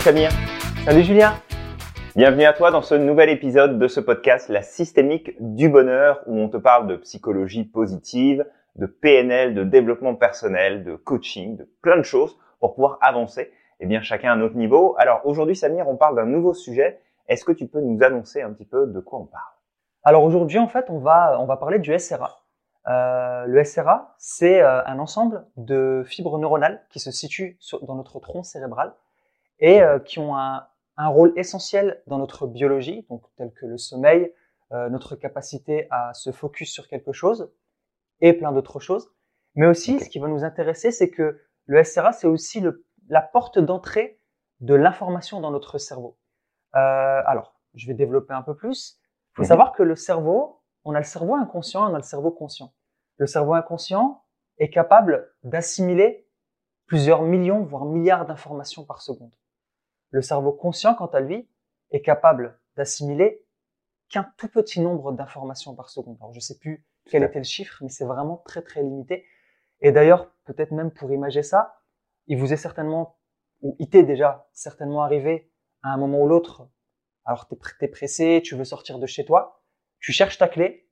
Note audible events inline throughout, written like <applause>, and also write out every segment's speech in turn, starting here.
Salut Samir. Salut Julien. Bienvenue à toi dans ce nouvel épisode de ce podcast La systémique du bonheur où on te parle de psychologie positive, de PNL, de développement personnel, de coaching, de plein de choses pour pouvoir avancer, eh bien chacun à notre niveau. Alors aujourd'hui Samir, on parle d'un nouveau sujet. Est-ce que tu peux nous annoncer un petit peu de quoi on parle? Alors aujourd'hui en fait, on va on va parler du SRA. Euh, le SRA, c'est euh, un ensemble de fibres neuronales qui se situent dans notre tronc cérébral et euh, qui ont un, un, rôle essentiel dans notre biologie, donc tel que le sommeil, euh, notre capacité à se focus sur quelque chose et plein d'autres choses. Mais aussi, ce qui va nous intéresser, c'est que le SRA, c'est aussi le, la porte d'entrée de l'information dans notre cerveau. Euh, alors, je vais développer un peu plus. Il faut mhm. savoir que le cerveau, on a le cerveau inconscient on a le cerveau conscient. Le cerveau inconscient est capable d'assimiler plusieurs millions, voire milliards d'informations par seconde. Le cerveau conscient, quant à lui, est capable d'assimiler qu'un tout petit nombre d'informations par seconde. Alors, je ne sais plus quel était le chiffre, mais c'est vraiment très très limité. Et d'ailleurs, peut-être même pour imager ça, il vous est certainement, ou il t'est déjà certainement arrivé à un moment ou l'autre, alors tu es pressé, tu veux sortir de chez toi, tu cherches ta clé,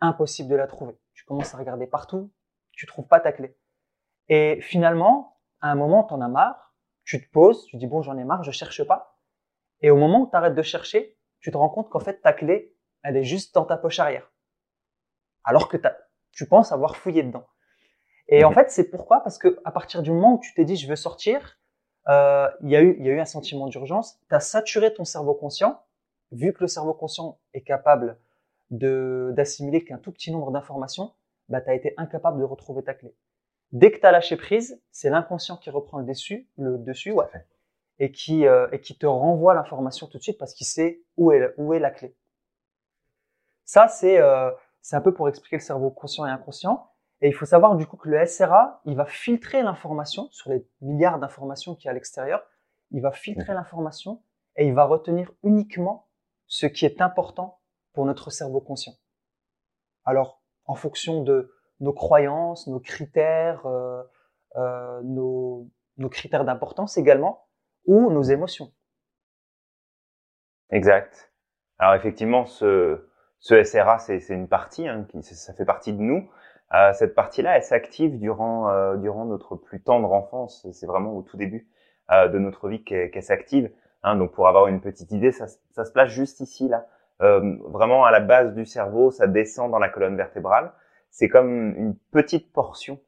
impossible de la trouver. Tu commences à regarder partout, tu trouves pas ta clé. Et finalement, à un moment, tu en as marre, tu te poses, tu dis bon, j'en ai marre, je cherche pas. Et au moment où tu arrêtes de chercher, tu te rends compte qu'en fait, ta clé, elle est juste dans ta poche arrière. Alors que tu penses avoir fouillé dedans. Et en fait, c'est pourquoi? Parce que à partir du moment où tu t'es dit je veux sortir, euh, il y a eu il y a eu un sentiment d'urgence. Tu as saturé ton cerveau conscient. Vu que le cerveau conscient est capable d'assimiler qu'un tout petit nombre d'informations, bah, tu as été incapable de retrouver ta clé. Dès que tu as lâché prise, c'est l'inconscient qui reprend le dessus, le dessus, ouais, et qui euh, et qui te renvoie l'information tout de suite parce qu'il sait où est où est la clé. Ça c'est euh, c'est un peu pour expliquer le cerveau conscient et inconscient. Et il faut savoir du coup que le SRA, il va filtrer l'information sur les milliards d'informations qu'il y a à l'extérieur. Il va filtrer l'information et il va retenir uniquement ce qui est important pour notre cerveau conscient. Alors, en fonction de nos croyances, nos critères, euh, euh, nos, nos critères d'importance également, ou nos émotions. Exact. Alors effectivement, ce, ce SRA, c'est une partie, hein, qui, ça fait partie de nous. Euh, cette partie-là, elle s'active durant euh, durant notre plus tendre enfance. C'est vraiment au tout début euh, de notre vie qu'elle s'active. Hein, donc pour avoir une petite idée, ça, ça se place juste ici là, euh, vraiment à la base du cerveau, ça descend dans la colonne vertébrale c'est comme une petite portion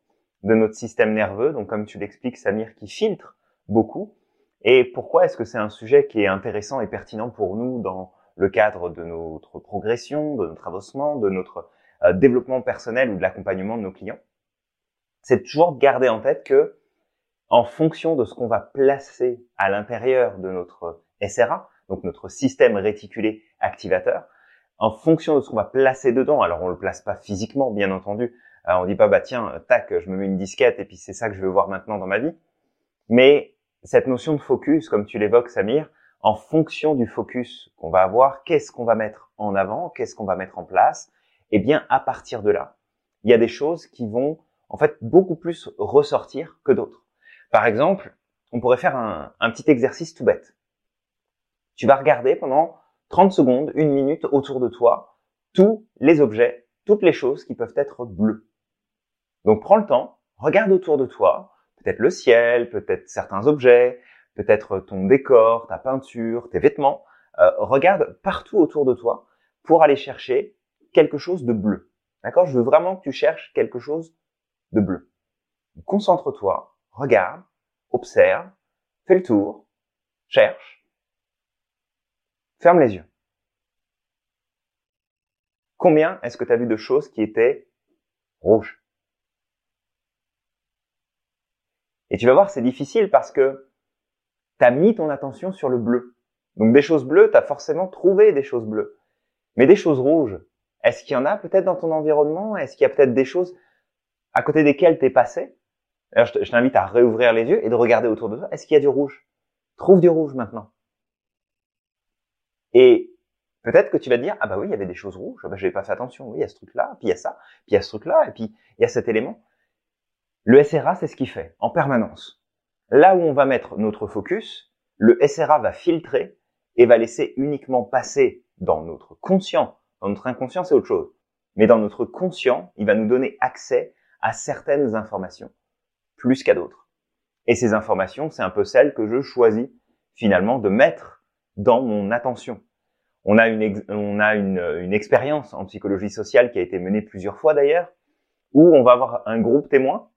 de notre système nerveux, donc comme tu l'expliques Samir, qui filtre beaucoup. Et pourquoi est-ce que c'est un sujet qui est intéressant et pertinent pour nous dans le cadre de notre progression, de notre avancement, de notre euh, développement personnel ou de l'accompagnement de nos clients? C'est toujours de garder en tête que en fonction de ce qu'on va placer à l'intérieur de notre SRA, donc notre système réticulé activateur, en fonction de ce qu'on va placer dedans. Alors on le place pas physiquement, bien entendu. On on dit pas bah tiens, tac, je me mets une disquette et puis c'est ça que je veux voir maintenant dans ma vie. Mais cette notion de focus, comme tu l'évoques, Samir, en fonction du focus qu'on va avoir, qu'est-ce qu'on va mettre en avant, qu'est-ce qu'on va mettre en place, eh bien à partir de là, il y a des choses qui vont en fait beaucoup plus ressortir que d'autres. Par exemple, on pourrait faire un petit exercice tout bête. Tu vas regarder pendant 30 secondes, une minute autour de toi, tous les objets, toutes les choses qui peuvent être bleues. Donc prends le temps, regarde autour de toi, peut-être le ciel, peut-être certains objets, peut-être ton décor, ta peinture, tes vêtements. Euh, regarde partout autour de toi pour aller chercher quelque chose de bleu. D'accord? Je veux vraiment que tu cherches quelque chose de bleu. Concentre-toi, regarde, observe, fais le tour, cherche, Ferme les yeux. Combien est-ce que tu as vu de choses qui étaient rouges? Et tu vas voir, c'est difficile parce que tu as mis ton attention sur le bleu. Donc des choses bleues, tu as forcément trouvé des choses bleues. Mais des choses rouges, est-ce qu'il y en a peut-être dans ton environnement? Est-ce qu'il y a peut-être des choses à côté desquelles tu es passé Alors je t'invite à réouvrir les yeux et de regarder autour de toi. Est-ce qu'il y a du rouge? Trouve du rouge maintenant. Et peut-être que tu vas te dire, ah bah oui, il y avait des choses rouges, bah, je n'avais pas fait attention, oui, il y a ce truc-là, puis il y a ça, puis il y a ce truc-là, et puis il y a cet élément. Le SRA, c'est ce qu'il fait en permanence. Là où on va mettre notre focus, le SRA va filtrer et va laisser uniquement passer dans notre conscient. Dans notre inconscient, c'est autre chose. Mais dans notre conscient, il va nous donner accès à certaines informations, plus qu'à d'autres. Et ces informations, c'est un peu celles que je choisis finalement de mettre dans mon attention. On a une, on a une, une expérience en psychologie sociale qui a été menée plusieurs fois d'ailleurs, où on va avoir un groupe témoin,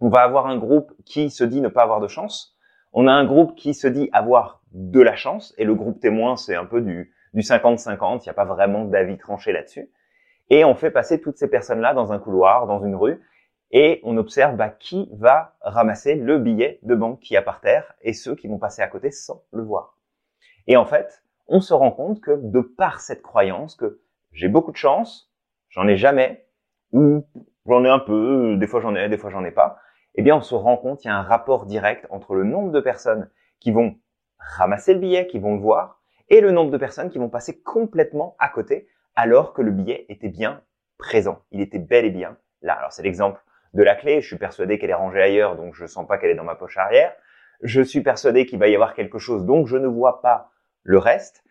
on va avoir un groupe qui se dit ne pas avoir de chance, on a un groupe qui se dit avoir de la chance, et le groupe témoin, c'est un peu du, du 50-50, il n'y a pas vraiment d'avis tranché là-dessus. Et on fait passer toutes ces personnes-là dans un couloir, dans une rue, et on observe bah, qui va ramasser le billet de banque qui a par terre et ceux qui vont passer à côté sans le voir. Et en fait, on se rend compte que de par cette croyance que j'ai beaucoup de chance, j'en ai jamais, ou j'en ai un peu, des fois j'en ai, des fois j'en ai pas, eh bien on se rend compte qu'il y a un rapport direct entre le nombre de personnes qui vont ramasser le billet, qui vont le voir, et le nombre de personnes qui vont passer complètement à côté alors que le billet était bien présent. Il était bel et bien là. Alors c'est l'exemple de la clé. Je suis persuadé qu'elle est rangée ailleurs, donc je sens pas qu'elle est dans ma poche arrière. Je suis persuadé qu'il va y avoir quelque chose, donc je ne vois pas le reste.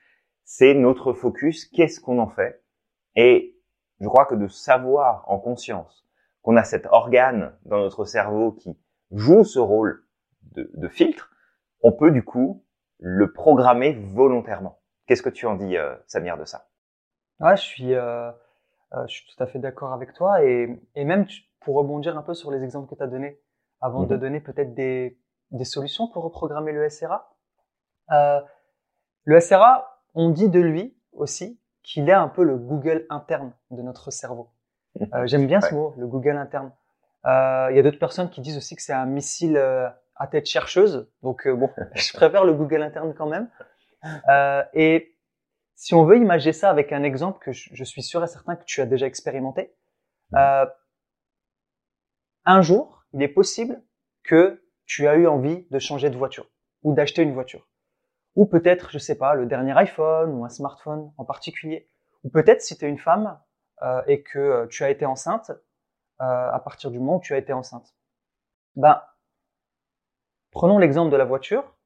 C'est notre focus. Qu'est-ce qu'on en fait? Et je crois que de savoir en conscience qu'on a cet organe dans notre cerveau qui joue ce rôle de, de filtre, on peut du coup le programmer volontairement. Qu'est-ce que tu en dis, euh, Samir, de ça? Ouais, je suis, euh, euh, je suis tout à fait d'accord avec toi. Et, et même pour rebondir un peu sur les exemples que tu as donnés, avant de Mhm. donner peut-être des, des solutions pour reprogrammer le SRA. Euh, le SRA, on dit de lui aussi qu'il est un peu le Google interne de notre cerveau. <laughs> Euh, J'aime bien ce mot, le Google interne. Euh, Il y a d'autres personnes qui disent aussi que c'est un missile à tête chercheuse. Donc bon, <laughs> je préfère le Google interne quand même. Et si on veut imager ça avec un exemple que je, je suis sûr et certain que tu as déjà expérimenté, euh, un jour, il est possible que tu as eu envie de changer de voiture ou d'acheter une voiture. Ou peut-être, je sais pas, le dernier iPhone ou un smartphone en particulier. Ou peut-être si tu es une femme euh, et que euh, tu as été enceinte, euh, à partir du moment où tu as été enceinte. Ben, prenons l'exemple de la voiture.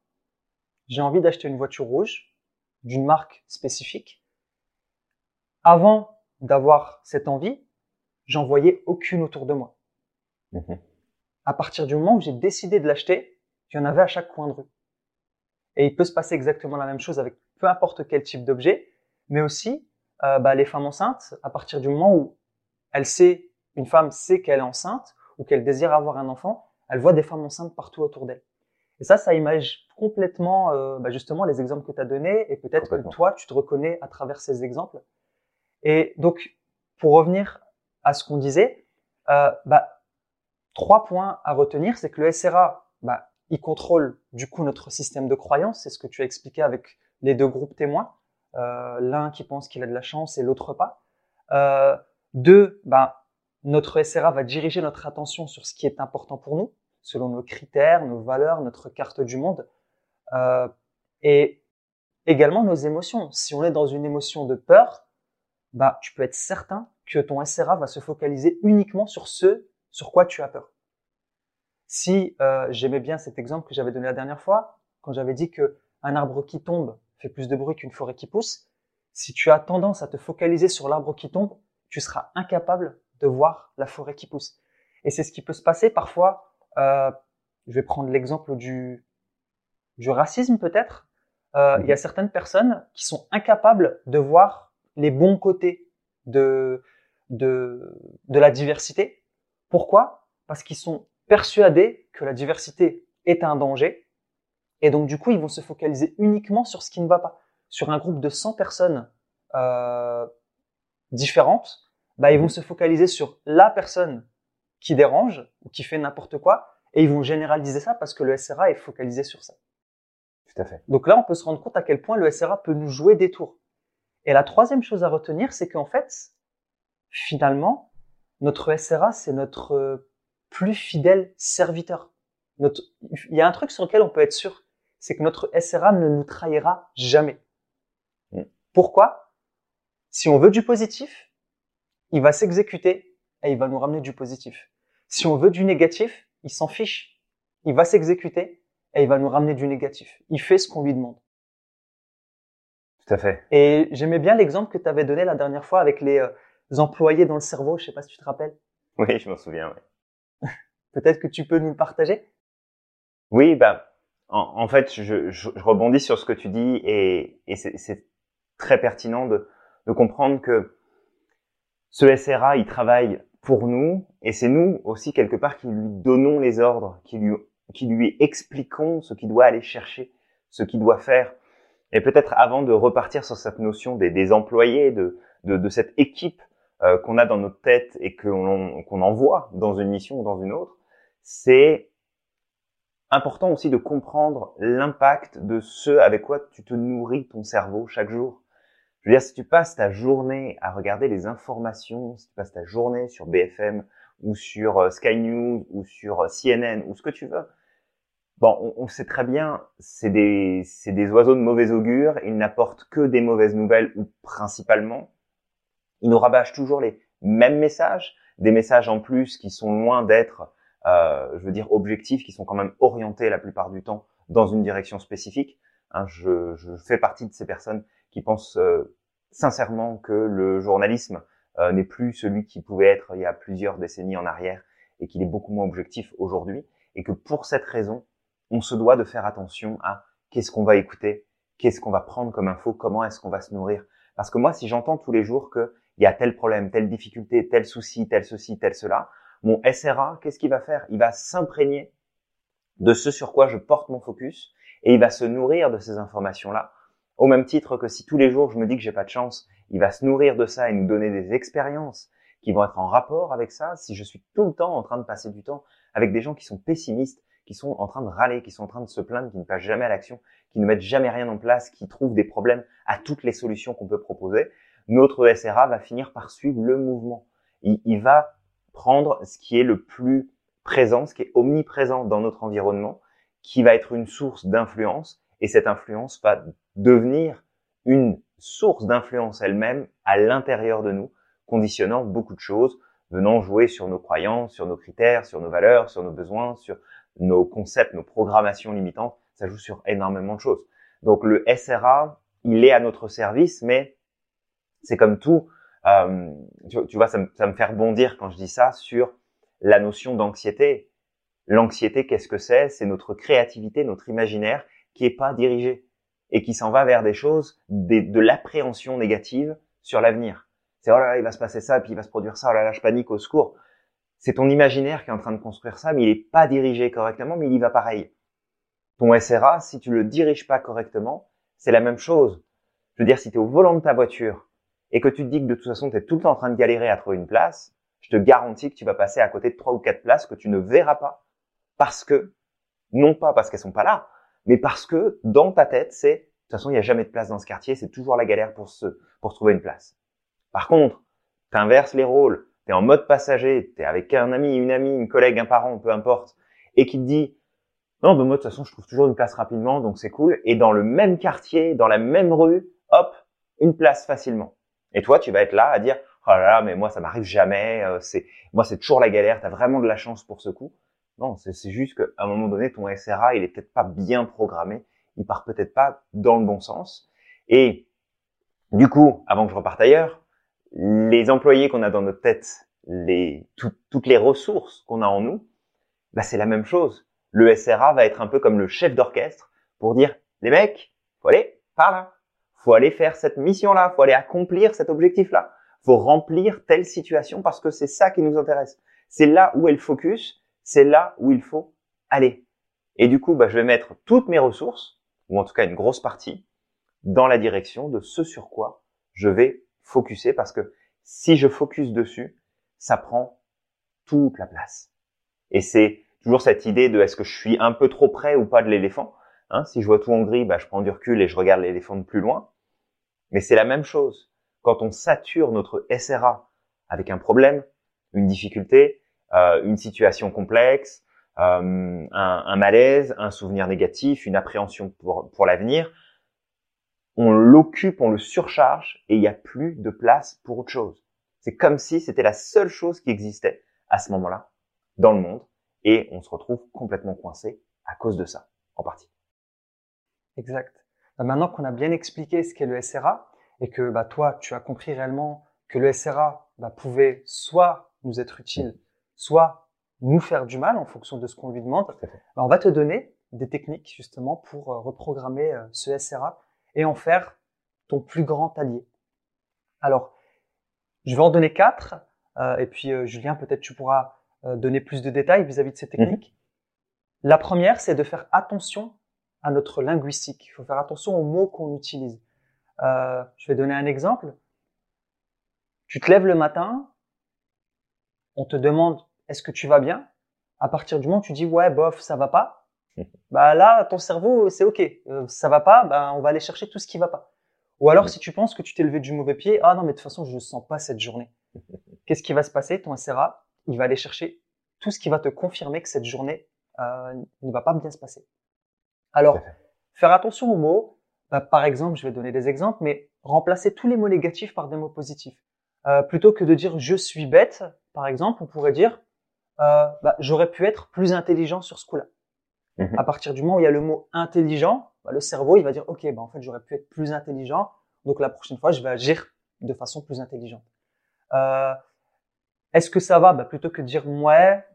J'ai envie d'acheter une voiture rouge d'une marque spécifique. Avant d'avoir cette envie, j'en voyais aucune autour de moi. Mhm. À partir du moment où j'ai décidé de l'acheter, il y en avait à chaque coin de rue. Et il peut se passer exactement la même chose avec peu importe quel type d'objet, mais aussi euh, bah, les femmes enceintes, à partir du moment où elle sait, une femme sait qu'elle est enceinte ou qu'elle désire avoir un enfant, elle voit des femmes enceintes partout autour d'elle. Et ça, ça image complètement euh, bah, justement les exemples que tu as donnés et peut-être que toi, tu te reconnais à travers ces exemples. Et donc, pour revenir à ce qu'on disait, euh, bah, trois points à retenir, c'est que le SRA, bah, il contrôle du coup notre système de croyance, c'est ce que tu as expliqué avec les deux groupes témoins, euh, l'un qui pense qu'il a de la chance et l'autre pas. Euh, deux, bah, notre SRA va diriger notre attention sur ce qui est important pour nous, selon nos critères, nos valeurs, notre carte du monde, euh, et également nos émotions. Si on est dans une émotion de peur, bah, tu peux être certain que ton SRA va se focaliser uniquement sur ce sur quoi tu as peur? Si euh, j'aimais bien cet exemple que j'avais donné la dernière fois, quand j'avais dit que un arbre qui tombe fait plus de bruit qu'une forêt qui pousse, si tu as tendance à te focaliser sur l'arbre qui tombe, tu seras incapable de voir la forêt qui pousse. Et c'est ce qui peut se passer parfois. Euh, je vais prendre l'exemple du, du racisme peut-être. Euh, Il y a certaines personnes qui sont incapables de voir les bons côtés de, de, de la diversité. Pourquoi? Parce qu'ils sont persuadés que la diversité est un danger. Et donc, du coup, ils vont se focaliser uniquement sur ce qui ne va pas. Sur un groupe de 100 personnes euh, différentes, bah, ils vont se focaliser sur la personne qui dérange ou qui fait n'importe quoi, et ils vont généraliser ça parce que le SRA est focalisé sur ça. Tout à fait. Donc là, on peut se rendre compte à quel point le SRA peut nous jouer des tours. Et la troisième chose à retenir, c'est qu'en fait, finalement, notre SRA, c'est notre euh, plus fidèle serviteur. Notre... Il y a un truc sur lequel on peut être sûr, c'est que notre SRA ne nous trahira jamais. Pourquoi? Si on veut du positif, il va s'exécuter et il va nous ramener du positif. Si on veut du négatif, il s'en fiche. Il va s'exécuter et il va nous ramener du négatif. Il fait ce qu'on lui demande. Tout à fait. Et j'aimais bien l'exemple que tu avais donné la dernière fois avec les euh, employés dans le cerveau. Je sais pas si tu te rappelles. Oui, je m'en souviens. Oui. <laughs> Peut-être que tu peux nous le partager? Oui, bah, en, en fait, je, je, je, rebondis sur ce que tu dis et, et c'est très pertinent de, de comprendre que ce SRA, il travaille pour nous et c'est nous aussi quelque part qui lui donnons les ordres, qui lui, qui lui expliquons ce qu'il doit aller chercher, ce qu'il doit faire. Et peut-être avant de repartir sur cette notion des, des employés, de, de, de, cette équipe euh, qu'on a dans notre tête et qu'on qu'on envoie dans une mission ou dans une autre, c'est important aussi de comprendre l'impact de ce avec quoi tu te nourris ton cerveau chaque jour. Je veux dire, si tu passes ta journée à regarder les informations, si tu passes ta journée sur BFM ou sur euh, Sky News ou sur euh, CNN ou ce que tu veux, bon, on, on sait très bien, c'est des, c'est des oiseaux de mauvais augure, ils n'apportent que des mauvaises nouvelles ou principalement. Ils nous rabâchent toujours les mêmes messages, des messages en plus qui sont loin d'être euh, je veux dire, objectifs qui sont quand même orientés la plupart du temps dans une direction spécifique. Hein, je, je, fais partie de ces personnes qui pensent euh, sincèrement que le journalisme euh, n'est plus celui qui pouvait être il y a plusieurs décennies en arrière et qu'il est beaucoup moins objectif aujourd'hui et que pour cette raison, on se doit de faire attention à qu'est-ce qu'on va écouter, qu'est-ce qu'on va prendre comme info, comment est-ce qu'on va se nourrir. Parce que moi, si j'entends tous les jours qu'il y a tel problème, telle difficulté, tel souci, tel ceci, tel cela, mon SRA, qu'est-ce qu'il va faire? Il va s'imprégner de ce sur quoi je porte mon focus et il va se nourrir de ces informations-là. Au même titre que si tous les jours je me dis que j'ai pas de chance, il va se nourrir de ça et nous donner des expériences qui vont être en rapport avec ça. Si je suis tout le temps en train de passer du temps avec des gens qui sont pessimistes, qui sont en train de râler, qui sont en train de se plaindre, qui ne passent jamais à l'action, qui ne mettent jamais rien en place, qui trouvent des problèmes à toutes les solutions qu'on peut proposer, notre SRA va finir par suivre le mouvement. Il, va prendre ce qui est le plus présent, ce qui est omniprésent dans notre environnement, qui va être une source d'influence, et cette influence va devenir une source d'influence elle-même à l'intérieur de nous, conditionnant beaucoup de choses, venant jouer sur nos croyances, sur nos critères, sur nos valeurs, sur nos besoins, sur nos concepts, nos programmations limitantes. Ça joue sur énormément de choses. Donc le SRA, il est à notre service, mais c'est comme tout, euh, tu, vois, ça me, ça me fait rebondir quand je dis ça sur la notion d'anxiété. L'anxiété, qu'est-ce que c'est? C'est notre créativité, notre imaginaire qui est pas dirigé et qui s'en va vers des choses, des, de l'appréhension négative sur l'avenir. C'est oh là là, il va se passer ça, puis il va se produire ça, oh là là, je panique au secours. C'est ton imaginaire qui est en train de construire ça, mais il est pas dirigé correctement, mais il y va pareil. Ton SRA, si tu le diriges pas correctement, c'est la même chose. Je veux dire, si tu es au volant de ta voiture et que tu te dis que de toute façon, tu es tout le temps en train de galérer à trouver une place, je te garantis que tu vas passer à côté de trois ou quatre places que tu ne verras pas parce que, non pas parce qu'elles sont pas là, mais parce que dans ta tête, c'est, de toute façon, il n'y a jamais de place dans ce quartier, c'est toujours la galère pour se, pour trouver une place. Par contre, tu inverses les rôles, tu es en mode passager, tu es avec un ami, une amie, une collègue, un parent, peu importe, et qui te dit, non, ben moi, de toute façon, je trouve toujours une place rapidement, donc c'est cool. Et dans le même quartier, dans la même rue, hop, une place facilement. Et toi, tu vas être là à dire oh là là, mais moi ça m'arrive jamais. Euh, c'est moi c'est toujours la galère. T'as vraiment de la chance pour ce coup. Non, c'est juste qu'à un moment donné, ton SRA, il est peut-être pas bien programmé. Il part peut-être pas dans le bon sens. Et du coup, avant que je reparte ailleurs, les employés qu'on a dans notre tête, les toutes les ressources qu'on a en nous, bah c'est la même chose. Le SRA va être un peu comme le chef d'orchestre pour dire les mecs, faut aller par là, faut aller faire cette mission-là, faut aller accomplir cet objectif-là, faut remplir telle situation parce que c'est ça qui nous intéresse. C'est là où est le focus, c'est là où il faut aller. Et du coup, bah, je vais mettre toutes mes ressources, ou en tout cas une grosse partie, dans la direction de ce sur quoi je vais focuser parce que si je focus dessus, ça prend toute la place. Et c'est toujours cette idée de est-ce que je suis un peu trop près ou pas de l'éléphant. Hein, si je vois tout en gris, bah, je prends du recul et je regarde l'éléphant de plus loin. Mais c'est la même chose. Quand on sature notre SRA avec un problème, une difficulté, euh, une situation complexe, euh, un, malaise, un souvenir négatif, une appréhension pour, pour l'avenir, on l'occupe, on le surcharge et il n'y a plus de place pour autre chose. C'est comme si c'était la seule chose qui existait à ce moment-là dans le monde et on se retrouve complètement coincé à cause de ça. en partie. Exact. Bah, maintenant qu'on a bien expliqué ce qu'est le SRA et que bah, toi, tu as compris réellement que le SRA bah, pouvait soit nous être utile, soit nous faire du mal en fonction de ce qu'on lui demande, bah, on va te donner des techniques justement pour euh, reprogrammer euh, ce SRA et en faire ton plus grand allié. Alors, je vais en donner quatre, euh, et puis Julien, peut-être tu pourras donner plus de détails vis-à-vis de ces techniques. Mhm. La première, c'est de faire attention à notre linguistique. Il faut faire attention aux mots qu'on utilise. je vais donner un exemple. Tu te lèves le matin, on te demande est-ce que tu vas bien? À partir du moment où tu dis ouais bof ça va pas, <laughs> bah là ton cerveau c'est ok euh, ça va pas, bah on va aller chercher tout ce qui va pas. Ou alors si tu penses que tu t'es levé du mauvais pied, ah non mais de toute façon je ne sens pas cette journée. <laughs> Qu'est-ce qui va se passer? Ton SRA il va aller chercher tout ce qui va te confirmer que cette journée euh, ne va pas bien se passer. Alors faire attention aux mots. Bah, par exemple, je vais donner des exemples, mais remplacer tous les mots négatifs par des mots positifs. Euh, plutôt que de dire je suis bête, par exemple, on pourrait dire euh, bah, j'aurais pu être plus intelligent sur ce coup-là. Mhm. À partir du moment où il y a le mot intelligent, bah, le cerveau il va dire ok, bah, en fait j'aurais pu être plus intelligent, donc la prochaine fois je vais agir de façon plus intelligente. Euh, Est-ce que ça va? Bah, Plutôt que de dire ouais,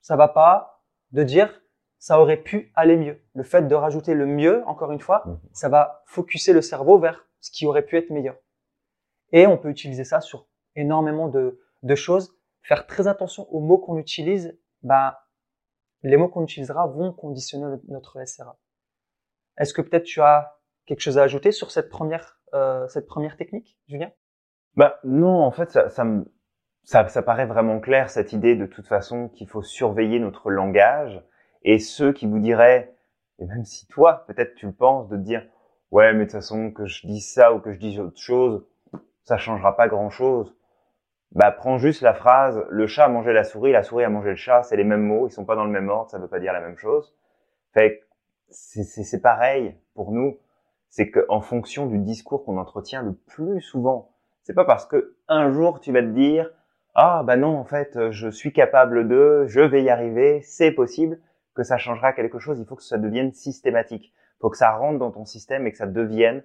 ça va pas, de dire ça aurait pu aller mieux. Le fait de rajouter le mieux, encore une fois, mhm. ça va focuser le cerveau vers ce qui aurait pu être meilleur. Et on peut utiliser ça sur énormément de, de choses. Faire très attention aux mots qu'on utilise. Bah, les mots qu'on utilisera vont conditionner notre SRA. Est-ce que peut-être tu as quelque chose à ajouter sur cette première, euh, cette première technique, Julien? Bah non, en fait, ça, ça, me, ça, ça paraît vraiment clair cette idée de toute façon qu'il faut surveiller notre langage et ceux qui vous diraient, et même si toi peut-être tu le penses, de dire ouais mais de toute façon que je dise ça ou que je dise autre chose, ça changera pas grand chose. Bah, prends juste la phrase, le chat a mangé la souris, la souris a mangé le chat, c'est les mêmes mots, ils sont pas dans le même ordre, ça veut pas dire la même chose. Fait c'est pareil pour nous. C'est qu'en fonction du discours qu'on entretient le plus souvent, c'est pas parce que un jour tu vas te dire, ah, bah non, en fait, je suis capable de, je vais y arriver, c'est possible, que ça changera quelque chose. Il faut que ça devienne systématique. Il faut que ça rentre dans ton système et que ça devienne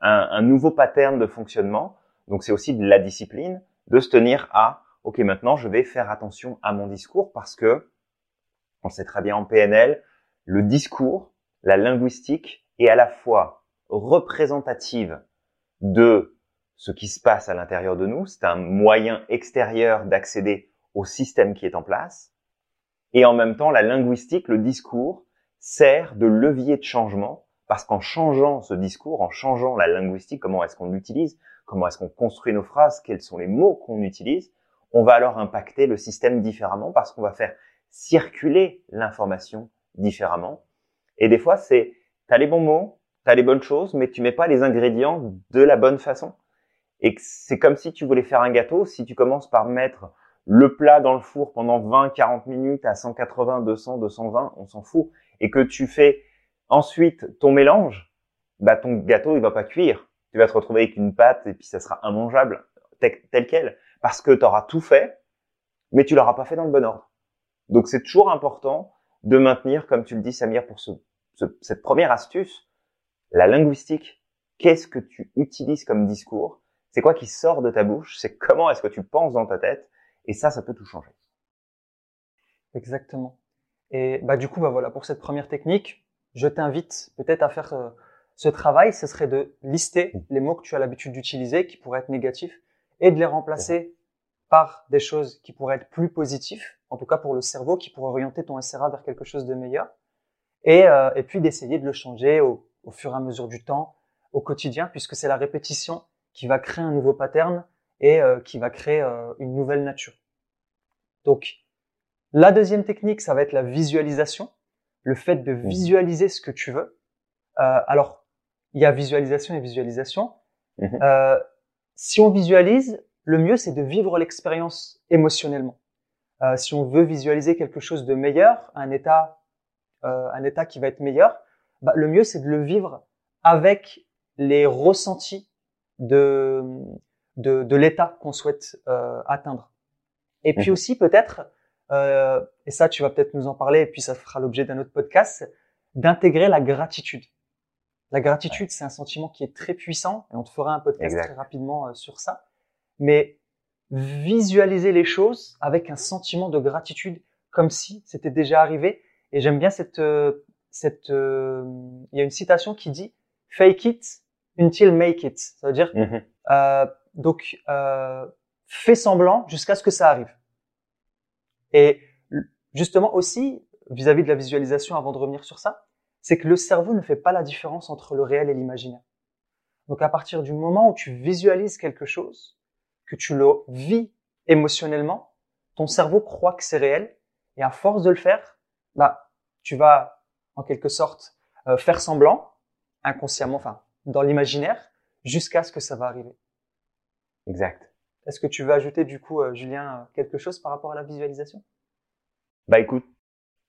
un, un nouveau pattern de fonctionnement donc c'est aussi de la discipline de se tenir à OK, maintenant je vais faire attention à mon discours parce que on sait très bien en PNL, le discours, la linguistique est à la fois représentative de ce qui se passe à l'intérieur de nous, c'est un moyen extérieur d'accéder au système qui est en place, et en même temps la linguistique, le discours, sert de levier de changement, parce qu'en changeant ce discours, en changeant la linguistique, comment est-ce qu'on l'utilise, comment est-ce qu'on construit nos phrases, quels sont les mots qu'on utilise, on va alors impacter le système différemment parce qu'on va faire circuler l'information différemment. Et des fois, c'est, t'as les bons mots, t'as les bonnes choses, mais tu mets pas les ingrédients de la bonne façon. Et c'est comme si tu voulais faire un gâteau, si tu commences par mettre le plat dans le four pendant 20, 40 minutes à 180, 200, 220, on s'en fout, et que tu fais ensuite ton mélange, bah ton gâteau il va pas cuire. Tu vas te retrouver avec une pâte et puis ça sera immangeable tel quel parce que tu auras tout fait, mais tu l'auras pas fait dans le bon ordre. Donc c'est toujours important de maintenir, comme tu le dis Samir, pour ce, cette première astuce, la linguistique. Qu'est-ce que tu utilises comme discours? C'est quoi qui sort de ta bouche? C'est comment est-ce que tu penses dans ta tête? Et ça, ça peut tout changer. Exactement. Et bah du coup, bah voilà, pour cette première technique, je t'invite peut-être à faire euh, ce travail, ce serait de lister mmh. les mots que tu as l'habitude d'utiliser qui pourraient être négatifs et de les remplacer par des choses qui pourraient être plus positifs, en tout cas pour le cerveau, qui pourrait orienter ton SRA vers quelque chose de meilleur. Et, euh, et puis d'essayer de le changer au, fur et à mesure du temps, au quotidien, puisque c'est la répétition qui va créer un nouveau pattern et euh, qui va créer euh, une nouvelle nature. Donc, la deuxième technique, ça va être la visualisation, le fait de mmh. visualiser ce que tu veux. alors, il y a visualisation et visualisation. Euh, si on visualise, le mieux c'est de vivre l'expérience émotionnellement. Euh, si on veut visualiser quelque chose de meilleur, un état, euh, un état qui va être meilleur, bah, le mieux c'est de le vivre avec les ressentis de de, de l'état qu'on souhaite euh, atteindre. Et puis mhm. aussi peut-être, euh, et ça tu vas peut-être nous en parler, et puis ça fera l'objet d'un autre podcast, d'intégrer la gratitude. La gratitude, c'est un sentiment qui est très puissant et on te fera un podcast très rapidement euh, sur ça. Mais visualiser les choses avec un sentiment de gratitude comme si c'était déjà arrivé. Et j'aime bien cette, euh, cette, euh, il y a une citation qui dit fake it until make it. Ça veut dire, mm-hmm. euh, donc, euh, fais semblant jusqu'à ce que ça arrive. Et justement aussi, vis-à-vis -vis de la visualisation, avant de revenir sur ça, c'est que le cerveau ne fait pas la différence entre le réel et l'imaginaire. Donc à partir du moment où tu visualises quelque chose, que tu le vis émotionnellement, ton cerveau croit que c'est réel, et à force de le faire, bah, tu vas en quelque sorte euh, faire semblant, inconsciemment, enfin dans l'imaginaire, jusqu'à ce que ça va arriver. Exact. Est-ce que tu veux ajouter du coup, euh, Julien, quelque chose par rapport à la visualisation? Bah écoute,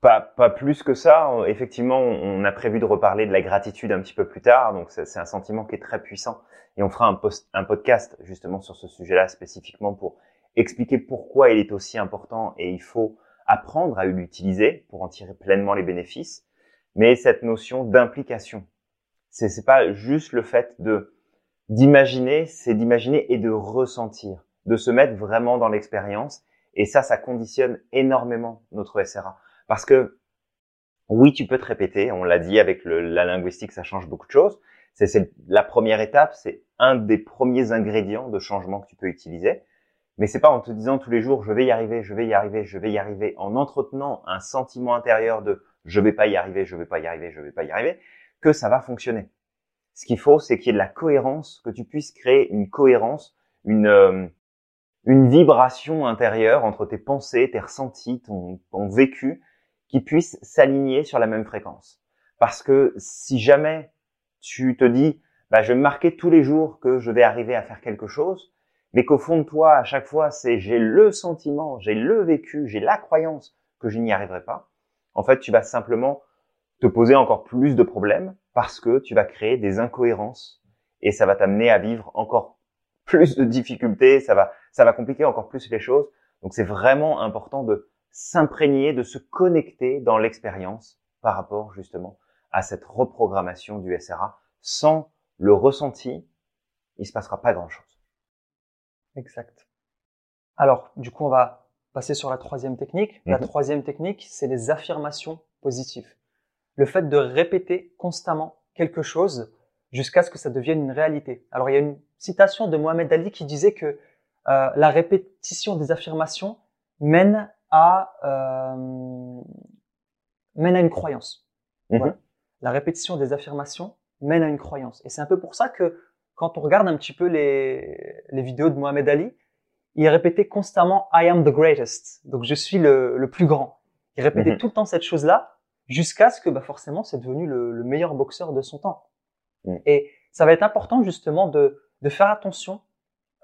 pas, pas plus que ça. Effectivement, on a prévu de reparler de la gratitude un petit peu plus tard. Donc, c'est un sentiment qui est très puissant. Et on fera un, post, un podcast justement sur ce sujet-là spécifiquement pour expliquer pourquoi il est aussi important et il faut apprendre à l'utiliser pour en tirer pleinement les bénéfices. Mais cette notion d'implication, c'est c'est pas juste le fait de d'imaginer, c'est d'imaginer et de ressentir, de se mettre vraiment dans l'expérience. Et ça, ça conditionne énormément notre SRA. Parce que oui, tu peux te répéter, on l'a dit avec la linguistique, ça change beaucoup de choses. C'est la première étape, c'est un des premiers ingrédients de changement que tu peux utiliser. Mais c'est pas en te disant tous les jours je vais y arriver, je vais y arriver, je vais y arriver, en entretenant un sentiment intérieur de je vais pas y arriver, je vais pas y arriver, je vais pas y arriver, que ça va fonctionner. Ce qu'il faut, c'est qu'il y ait de la cohérence, que tu puisses créer une cohérence, une euh, une vibration intérieure entre tes pensées, tes ressentis, ton, ton vécu, qui puissent s'aligner sur la même fréquence. Parce que si jamais tu te dis, bah, je vais me marquer tous les jours que je vais arriver à faire quelque chose, mais qu'au fond de toi, à chaque fois, c'est j'ai le sentiment, j'ai le vécu, j'ai la croyance que je n'y arriverai pas, en fait, tu vas simplement te poser encore plus de problèmes parce que tu vas créer des incohérences et ça va t'amener à vivre encore plus de difficultés, ça va, ça va compliquer encore plus les choses. Donc c'est vraiment important de s'imprégner, de se connecter dans l'expérience par rapport justement à cette reprogrammation du SRA. Sans le ressenti, il se passera pas grand chose. Exact. Alors, du coup, on va passer sur la troisième technique. La mhm. troisième technique, c'est les affirmations positives. Le fait de répéter constamment quelque chose jusqu'à ce que ça devienne une réalité. Alors, il y a une citation de Mohamed Ali qui disait que euh, la répétition des affirmations mène à euh, mène à une croyance. Mhm. La répétition des affirmations mène à une croyance. Et c'est un peu pour ça que quand on regarde un petit peu les, les vidéos de Mohamed Ali, il répétait constamment I am the greatest. Donc je suis le, le plus grand. Il répétait mhm. tout le temps cette chose-là jusqu'à ce que bah, forcément c'est devenu le, le, meilleur boxeur de son temps. Mhm. Et ça va être important justement de, de faire attention.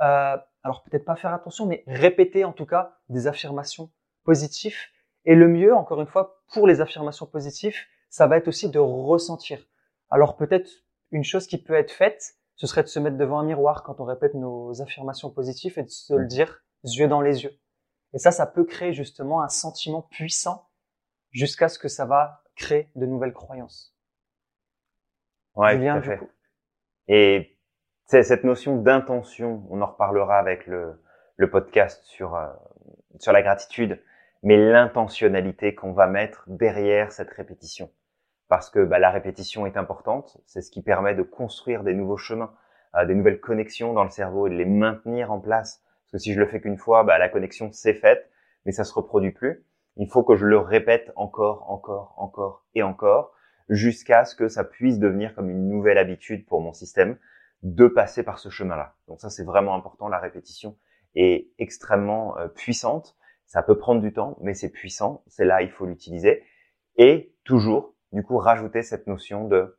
Euh, alors peut-être pas faire attention, mais répéter en tout cas des affirmations positif. Et le mieux, encore une fois, pour les affirmations positives, ça va être aussi de ressentir. Alors peut-être une chose qui peut être faite, ce serait de se mettre devant un miroir quand on répète nos affirmations positives et de se le dire yeux dans les yeux. Et ça, ça peut créer justement un sentiment puissant jusqu'à ce que ça va créer de nouvelles croyances. Ouais, tout à fait. Et cette notion d'intention, on en reparlera avec le, le podcast sur, euh, sur la gratitude mais l'intentionnalité qu'on va mettre derrière cette répétition. Parce que bah, la répétition est importante, c'est ce qui permet de construire des nouveaux chemins, euh, des nouvelles connexions dans le cerveau et de les maintenir en place. Parce que si je le fais qu'une fois, bah, la connexion s'est faite, mais ça se reproduit plus. Il faut que je le répète encore, encore, encore et encore, jusqu'à ce que ça puisse devenir comme une nouvelle habitude pour mon système de passer par ce chemin-là. Donc ça, c'est vraiment important. La répétition est extrêmement euh, puissante ça peut prendre du temps, mais c'est puissant. C'est là, il faut l'utiliser. Et toujours, du coup, rajouter cette notion de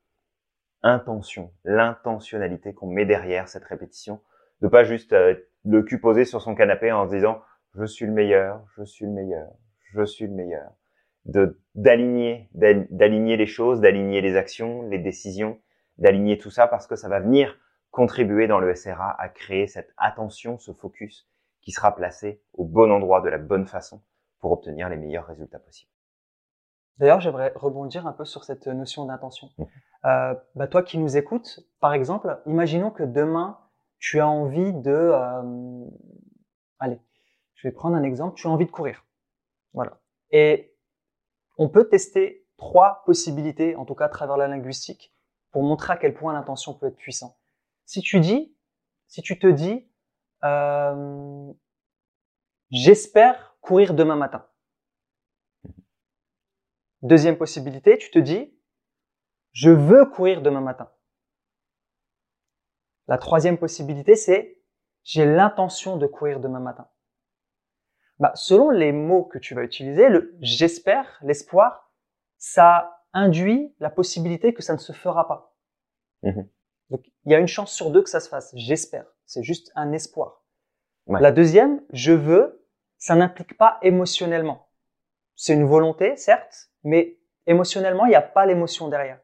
intention, l'intentionnalité qu'on met derrière cette répétition. De pas juste euh, le cul posé sur son canapé en se disant je suis le meilleur, je suis le meilleur, je suis le meilleur. De d'aligner, d'aligner les choses, d'aligner les actions, les décisions, d'aligner tout ça parce que ça va venir contribuer dans le SRA à créer cette attention, ce focus qui sera placé au bon endroit de la bonne façon pour obtenir les meilleurs résultats possibles. D'ailleurs, j'aimerais rebondir un peu sur cette notion d'intention. Mmh. Euh, bah, toi qui nous écoutes, par exemple, imaginons que demain, tu as envie de... Euh, allez, je vais prendre un exemple, tu as envie de courir. Voilà. Et on peut tester trois possibilités, en tout cas à travers la linguistique, pour montrer à quel point l'intention peut être puissante. Si tu dis, si tu te dis, euh, j'espère courir demain matin. Deuxième possibilité, tu te dis, je veux courir demain matin. La troisième possibilité, c'est, j'ai l'intention de courir demain matin. Bah, selon les mots que tu vas utiliser, le j'espère, l'espoir, ça induit la possibilité que ça ne se fera pas. Mhm. Donc, il y a une chance sur deux que ça se fasse. J'espère. C'est juste un espoir. Ouais. La deuxième, je veux, ça n'implique pas émotionnellement. C'est une volonté, certes, mais émotionnellement, il n'y a pas l'émotion derrière.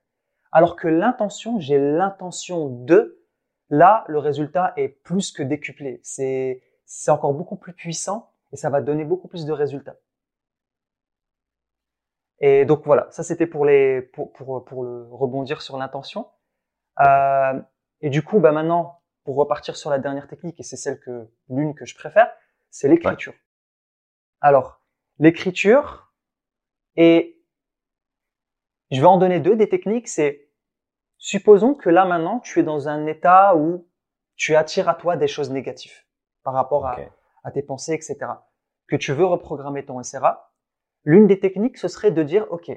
Alors que l'intention, j'ai l'intention de, là, le résultat est plus que décuplé. C'est, c'est encore beaucoup plus puissant et ça va donner beaucoup plus de résultats. Et donc voilà, ça c'était pour les, pour, pour, pour le rebondir sur l'intention. Euh, et du coup, bah maintenant, pour repartir sur la dernière technique, et c'est celle que, l'une que je préfère, c'est l'écriture. Alors, l'écriture, et je vais en donner deux des techniques, c'est, supposons que là maintenant, tu es dans un état où tu attires à toi des choses négatives par rapport à. À tes pensées, etc. Que tu veux reprogrammer ton SRA. L'une des techniques, ce serait de dire, OK,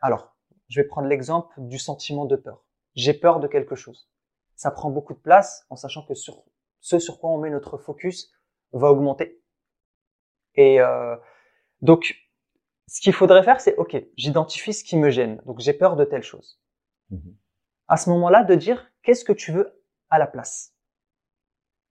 alors, je vais prendre l'exemple du sentiment de peur. J'ai peur de quelque chose. Ça prend beaucoup de place en sachant que sur ce sur quoi on met notre focus va augmenter. Et euh, donc, ce qu'il faudrait faire, c'est OK, j'identifie ce qui me gêne. Donc, j'ai peur de telle chose. Mhm. À ce moment-là, de dire qu'est-ce que tu veux à la place?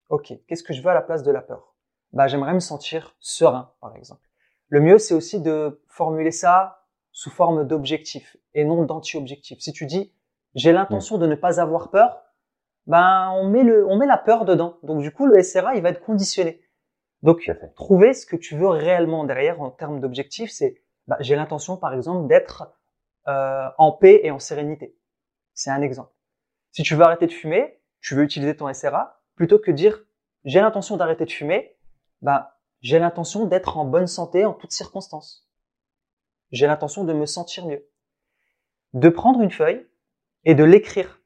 OK, qu'est-ce que je veux à la place de la peur? Bah, j'aimerais me sentir serein, par exemple. Le mieux, c'est aussi de formuler ça sous forme d'objectif et non d'anti-objectif. Si tu dis j'ai l'intention de ne pas avoir peur, ben on met le, on met la peur dedans. Donc du coup, le SRA, il va être conditionné. Donc trouver ce que tu veux réellement derrière en termes d'objectif, c'est bah, j'ai l'intention, par exemple, d'être euh, en paix et en sérénité. C'est un exemple. Si tu veux arrêter de fumer, tu veux utiliser ton SRA, plutôt que dire j'ai l'intention d'arrêter de fumer, ben j'ai l'intention d'être en bonne santé en toutes circonstances. J'ai l'intention de me sentir mieux. De prendre une feuille et de l'écrire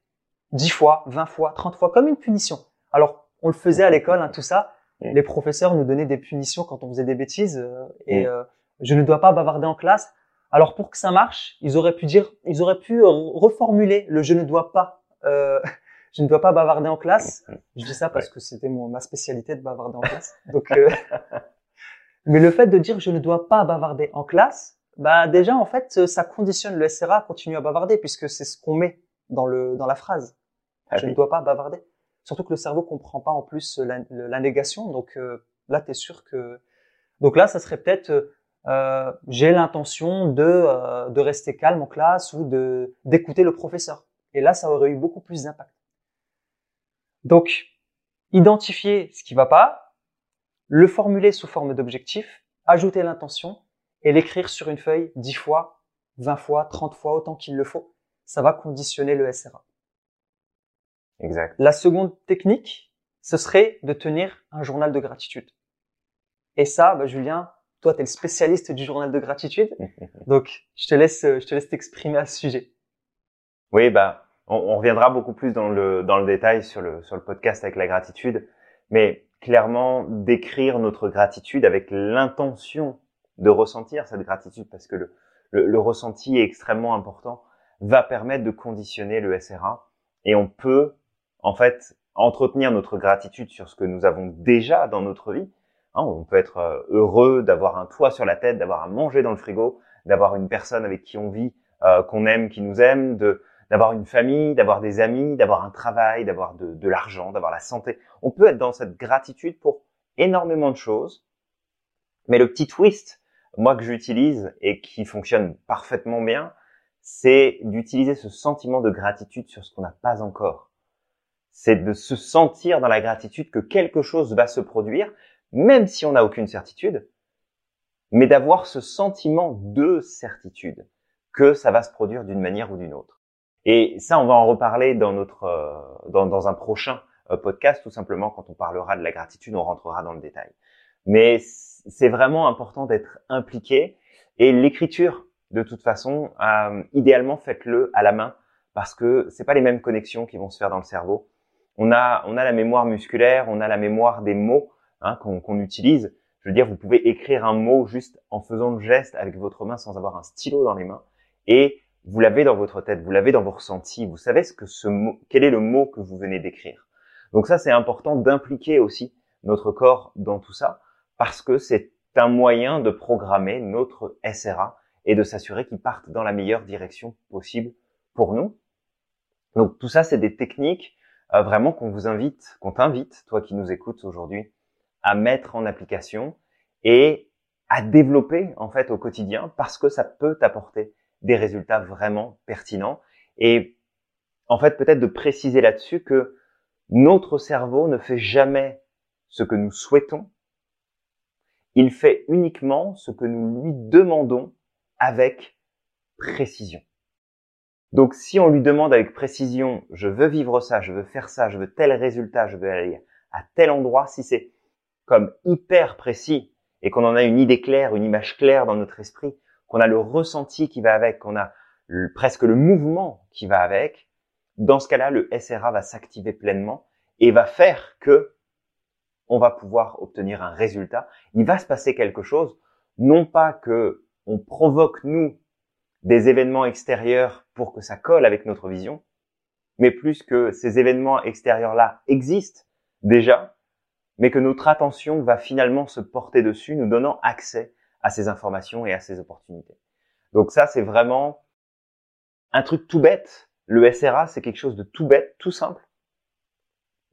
10 fois, 20 fois, 30 fois, comme une punition. Alors, on le faisait à l'école, hein, tout ça. Mm. Les professeurs nous donnaient des punitions quand on faisait des bêtises. euh, et Mm. euh, je ne dois pas bavarder en classe. Alors, pour que ça marche, ils auraient pu dire, ils auraient pu euh, reformuler le je ne dois pas, euh, je ne dois pas bavarder en classe. Je dis ça parce que c'était ma spécialité de bavarder en classe. Donc, euh, <laughs> mais le fait de dire je ne dois pas bavarder en classe, bah déjà en fait ça conditionne le SRA à continuer à bavarder puisque c'est ce qu'on met dans le dans la phrase. Ah je oui. ne dois pas bavarder. Surtout que le cerveau comprend pas en plus la, le- la négation, donc euh, là tu es sûr que donc là ça serait peut-être euh, euh, j'ai l'intention de euh, de rester calme en classe ou de d'écouter le professeur. Et là ça aurait eu beaucoup plus d'impact. Donc identifier ce qui va pas, le formuler sous forme d'objectif, ajouter l'intention et l'écrire sur une feuille 10 fois, 20 fois, 30 fois, autant qu'il le faut. Ça va conditionner le SRA. Exact. La seconde technique, ce serait de tenir un journal de gratitude. Et ça, bah, Julien, toi, tu es le spécialiste du journal de gratitude. <laughs> Donc, je te laisse, je te laisse t'exprimer à ce sujet. Oui, bah, on, on reviendra beaucoup plus dans le dans le détail sur le sur le podcast avec la gratitude, mais clairement d'écrire notre gratitude avec l'intention de ressentir cette gratitude, parce que le, le le ressenti est extrêmement important, va permettre de conditionner le SRA et on peut en fait entretenir notre gratitude sur ce que nous avons déjà dans notre vie. Hein, on peut être euh, heureux d'avoir un toit sur la tête, d'avoir à manger dans le frigo, d'avoir une personne avec qui on vit, euh, qu'on aime, qui nous aime, de d'avoir une famille, d'avoir des amis, d'avoir un travail, d'avoir de, l'argent, d'avoir la santé. On peut être dans cette gratitude pour énormément de choses. Mais le petit twist, moi que j'utilise et qui fonctionne parfaitement bien, c'est d'utiliser ce sentiment de gratitude sur ce qu'on n'a pas encore. C'est de se sentir dans la gratitude que quelque chose va se produire, même si on n'a aucune certitude, mais d'avoir ce sentiment de certitude. que ça va se produire d'une manière ou d'une autre. Et ça, on va en reparler dans notre euh, dans, un prochain euh, podcast, tout simplement quand on parlera de la gratitude, on rentrera dans le détail. Mais c'est vraiment important d'être impliqué et l'écriture, de toute façon, euh, idéalement faites-le à la main parce que c'est pas les mêmes connexions qui vont se faire dans le cerveau. On a on a la mémoire musculaire, on a la mémoire des mots hein, qu'on utilise. Je veux dire, vous pouvez écrire un mot juste en faisant le geste avec votre main sans avoir un stylo dans les mains et vous l'avez dans votre tête, vous l'avez dans vos ressentis, vous savez ce que ce mot, quel est le mot que vous venez d'écrire. Donc ça, c'est important d'impliquer aussi notre corps dans tout ça parce que c'est un moyen de programmer notre SRA et de s'assurer qu'il parte dans la meilleure direction possible pour nous. Donc tout ça, c'est des techniques euh, vraiment qu'on vous invite, qu'on t'invite, toi qui nous écoutes aujourd'hui, à mettre en application et à développer en fait au quotidien parce que ça peut t'apporter des résultats vraiment pertinents. Et en fait, peut-être de préciser là-dessus que notre cerveau ne fait jamais ce que nous souhaitons. Il fait uniquement ce que nous lui demandons avec précision. Donc si on lui demande avec précision, je veux vivre ça, je veux faire ça, je veux tel résultat, je veux aller à tel endroit, si c'est comme hyper précis et qu'on en a une idée claire, une image claire dans notre esprit, qu'on a le ressenti qui va avec, qu'on a presque le mouvement qui va avec, dans ce cas-là, le SRA va s'activer pleinement et va faire que on va pouvoir obtenir un résultat. Il va se passer quelque chose, non pas que on provoque nous des événements extérieurs pour que ça colle avec notre vision, mais plus que ces événements extérieurs-là existent déjà, mais que notre attention va finalement se porter dessus, nous donnant accès à ces informations et à ces opportunités. Donc ça, c'est vraiment un truc tout bête. Le SRA, c'est quelque chose de tout bête, tout simple,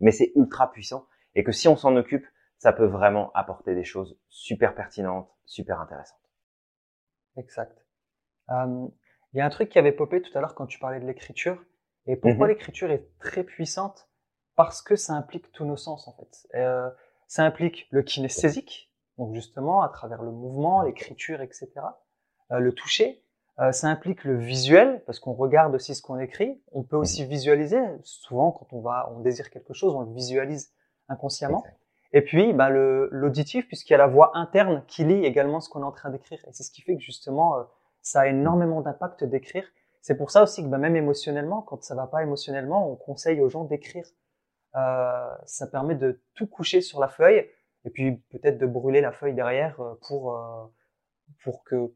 mais c'est ultra puissant et que si on s'en occupe, ça peut vraiment apporter des choses super pertinentes, super intéressantes. Exact. Euh, il y a un truc qui avait popé tout à l'heure quand tu parlais de l'écriture. Et pourquoi mhm. l'écriture est très puissante? Parce que ça implique tous nos sens en fait. Euh, ça implique le kinesthésique, donc justement à travers le mouvement, l'écriture, etc. Euh, le toucher. Euh, ça implique le visuel parce qu'on regarde aussi ce qu'on écrit. On peut aussi mhm. visualiser. Souvent, quand on va, on désire quelque chose, on le visualise inconsciemment. Et puis, bah, l'auditif, puisqu'il y a la voix interne qui lit également ce qu'on est en train d'écrire. Et c'est ce qui fait que justement, euh, ça a énormément d'impact d'écrire. C'est pour ça aussi que bah, même émotionnellement, quand ça va pas émotionnellement, on conseille aux gens d'écrire. Euh, ça permet de tout coucher sur la feuille et puis peut-être de brûler la feuille derrière euh, pour euh, pour que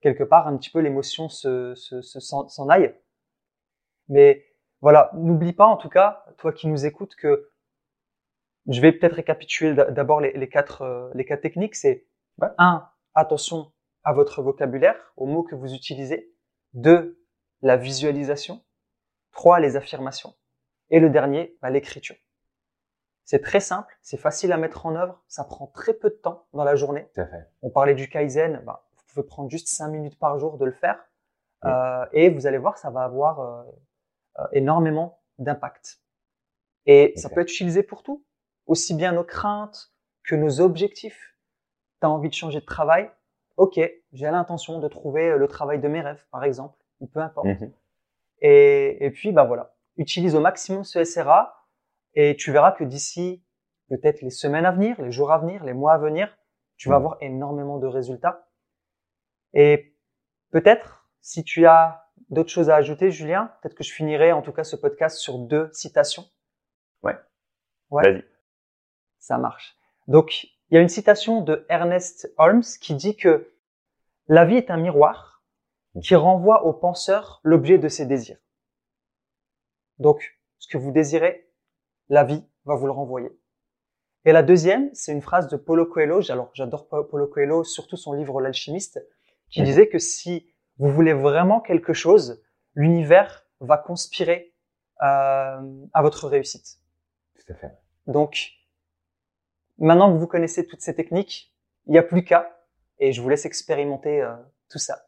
quelque part un petit peu l'émotion se s'en se, aille. Mais voilà, n'oublie pas en tout cas, toi qui nous écoutes, que je vais peut-être récapituler d'abord les, quatre les quatre techniques. C'est un, attention à votre vocabulaire, aux mots que vous utilisez. Deux, la visualisation. Trois, les affirmations. Et le dernier, bah, l'écriture. C'est très simple, c'est facile à mettre en œuvre, ça prend très peu de temps dans la journée. On parlait du Kaizen, bah, vous pouvez prendre juste cinq minutes par jour de le faire. Euh, et vous allez voir, ça va avoir euh, euh, énormément d'impact. Et ça peut être utilisé pour tout, aussi bien nos craintes que nos objectifs. Tu as envie de changer de travail, ok, j'ai l'intention de trouver euh, le travail de mes rêves, par exemple, ou peu importe. Mhm. Et, et, puis, bah voilà, utilise au maximum ce SRA et tu verras que d'ici peut-être les semaines à venir, les jours à venir, les mois à venir, tu vas mhm. avoir énormément de résultats. Et peut-être, si tu as d'autres choses à ajouter, Julien, peut-être que je finirai en tout cas ce podcast sur deux citations. Ouais. Ouais. Vas-y. Ça marche. Donc, il y a une citation de Ernest Holmes qui dit que la vie est un miroir qui renvoie au penseur l'objet de ses désirs. Donc, ce que vous désirez, la vie va vous le renvoyer. Et la deuxième, c'est une phrase de Paulo Coelho. Alors, j'adore Paulo Coelho, surtout son livre L'alchimiste, qui disait que si vous voulez vraiment quelque chose, l'univers va conspirer euh, à votre réussite. Tout à fait. Donc, Maintenant que vous connaissez toutes ces techniques, il n'y a plus qu'à et je vous laisse expérimenter euh, tout ça.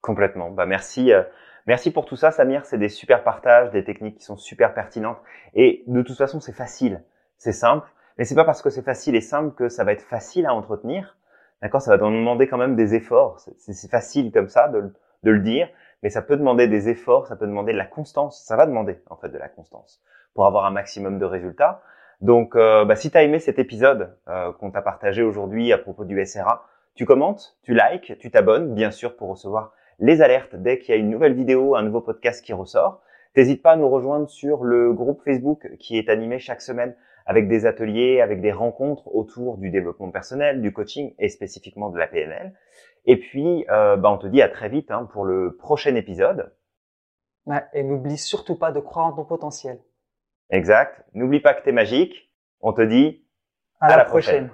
Complètement. Bah merci, euh, merci pour tout ça, Samir. C'est des super partages, des techniques qui sont super pertinentes et de toute façon c'est facile, c'est simple. Mais c'est pas parce que c'est facile et simple que ça va être facile à entretenir. D'accord, ça va demander quand même des efforts. C'est facile comme ça de, de le dire, mais ça peut demander des efforts, ça peut demander de la constance, ça va demander en fait de la constance pour avoir un maximum de résultats. Donc, euh, bah, si tu as aimé cet épisode euh, qu'on t'a partagé aujourd'hui à propos du SRA, tu commentes, tu likes, tu t'abonnes, bien sûr, pour recevoir les alertes dès qu'il y a une nouvelle vidéo, un nouveau podcast qui ressort. N'hésite pas à nous rejoindre sur le groupe Facebook qui est animé chaque semaine avec des ateliers, avec des rencontres autour du développement personnel, du coaching et spécifiquement de la PNL. Et puis, euh, bah, on te dit à très vite hein, pour le prochain épisode. et n'oublie surtout pas de croire en ton potentiel. Exact. N'oublie pas que tu es magique. On te dit à, la, prochaine.